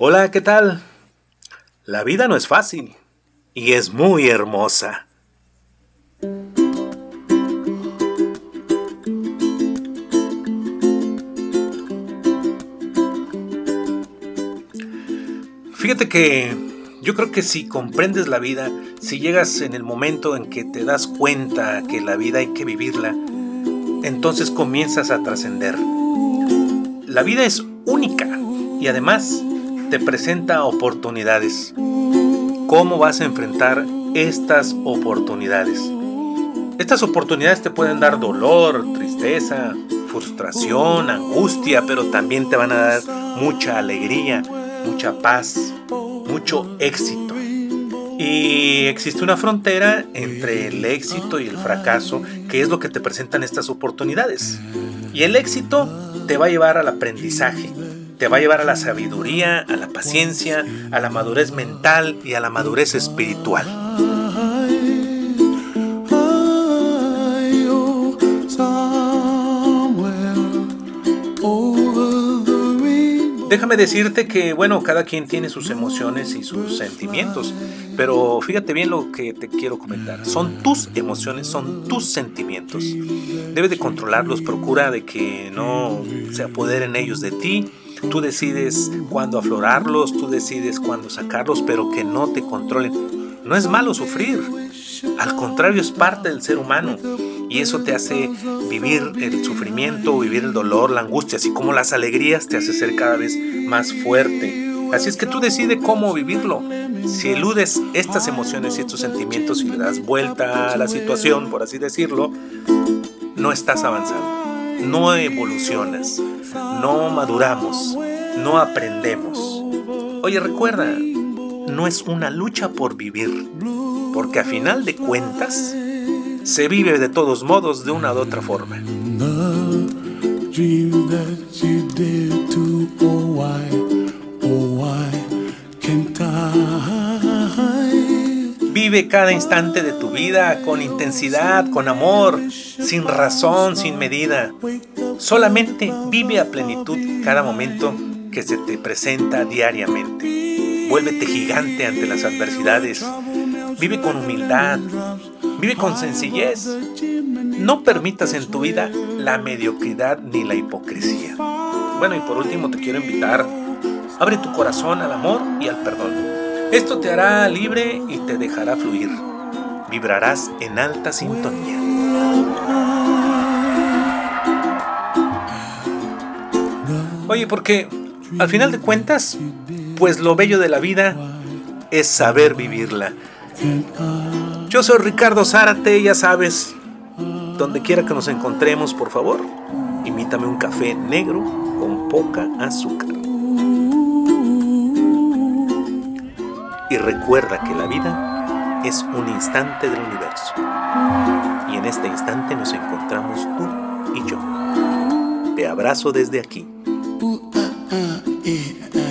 Hola, ¿qué tal? La vida no es fácil y es muy hermosa. Fíjate que yo creo que si comprendes la vida, si llegas en el momento en que te das cuenta que la vida hay que vivirla, entonces comienzas a trascender. La vida es única y además te presenta oportunidades. ¿Cómo vas a enfrentar estas oportunidades? Estas oportunidades te pueden dar dolor, tristeza, frustración, angustia, pero también te van a dar mucha alegría, mucha paz, mucho éxito. Y existe una frontera entre el éxito y el fracaso, que es lo que te presentan estas oportunidades. Y el éxito te va a llevar al aprendizaje, te va a llevar a la sabiduría, a la paciencia, a la madurez mental y a la madurez espiritual. Déjame decirte que, bueno, cada quien tiene sus emociones y sus sentimientos, pero fíjate bien lo que te quiero comentar. Son tus emociones, son tus sentimientos. Debes de controlarlos, procura de que no se apoderen ellos de ti Tú decides cuándo aflorarlos, tú decides cuándo sacarlos, pero que no te controlen. No es malo sufrir, al contrario es parte del ser humano y eso te hace vivir el sufrimiento, vivir el dolor, la angustia, así como las alegrías te hace ser cada vez más fuerte. Así es que tú decides cómo vivirlo. Si eludes estas emociones y estos sentimientos y le das vuelta a la situación, por así decirlo, no estás avanzando no evolucionas, no maduramos, no aprendemos. Oye, recuerda, no es una lucha por vivir, porque a final de cuentas se vive de todos modos de una u otra forma. Vive cada instante de tu vida con intensidad, con amor, sin razón, sin medida. Solamente vive a plenitud cada momento que se te presenta diariamente. Vuélvete gigante ante las adversidades. Vive con humildad. Vive con sencillez. No permitas en tu vida la mediocridad ni la hipocresía. Bueno, y por último te quiero invitar. Abre tu corazón al amor y al perdón. Esto te hará libre y te dejará fluir. Vibrarás en alta sintonía. Oye, porque al final de cuentas, pues lo bello de la vida es saber vivirla. Yo soy Ricardo Zárate, ya sabes, donde quiera que nos encontremos, por favor, invítame un café negro con poca azúcar. Y recuerda que la vida es un instante del universo. Y en este instante nos encontramos tú y yo. Te abrazo desde aquí. ooh, ah, eh, ah, yeah.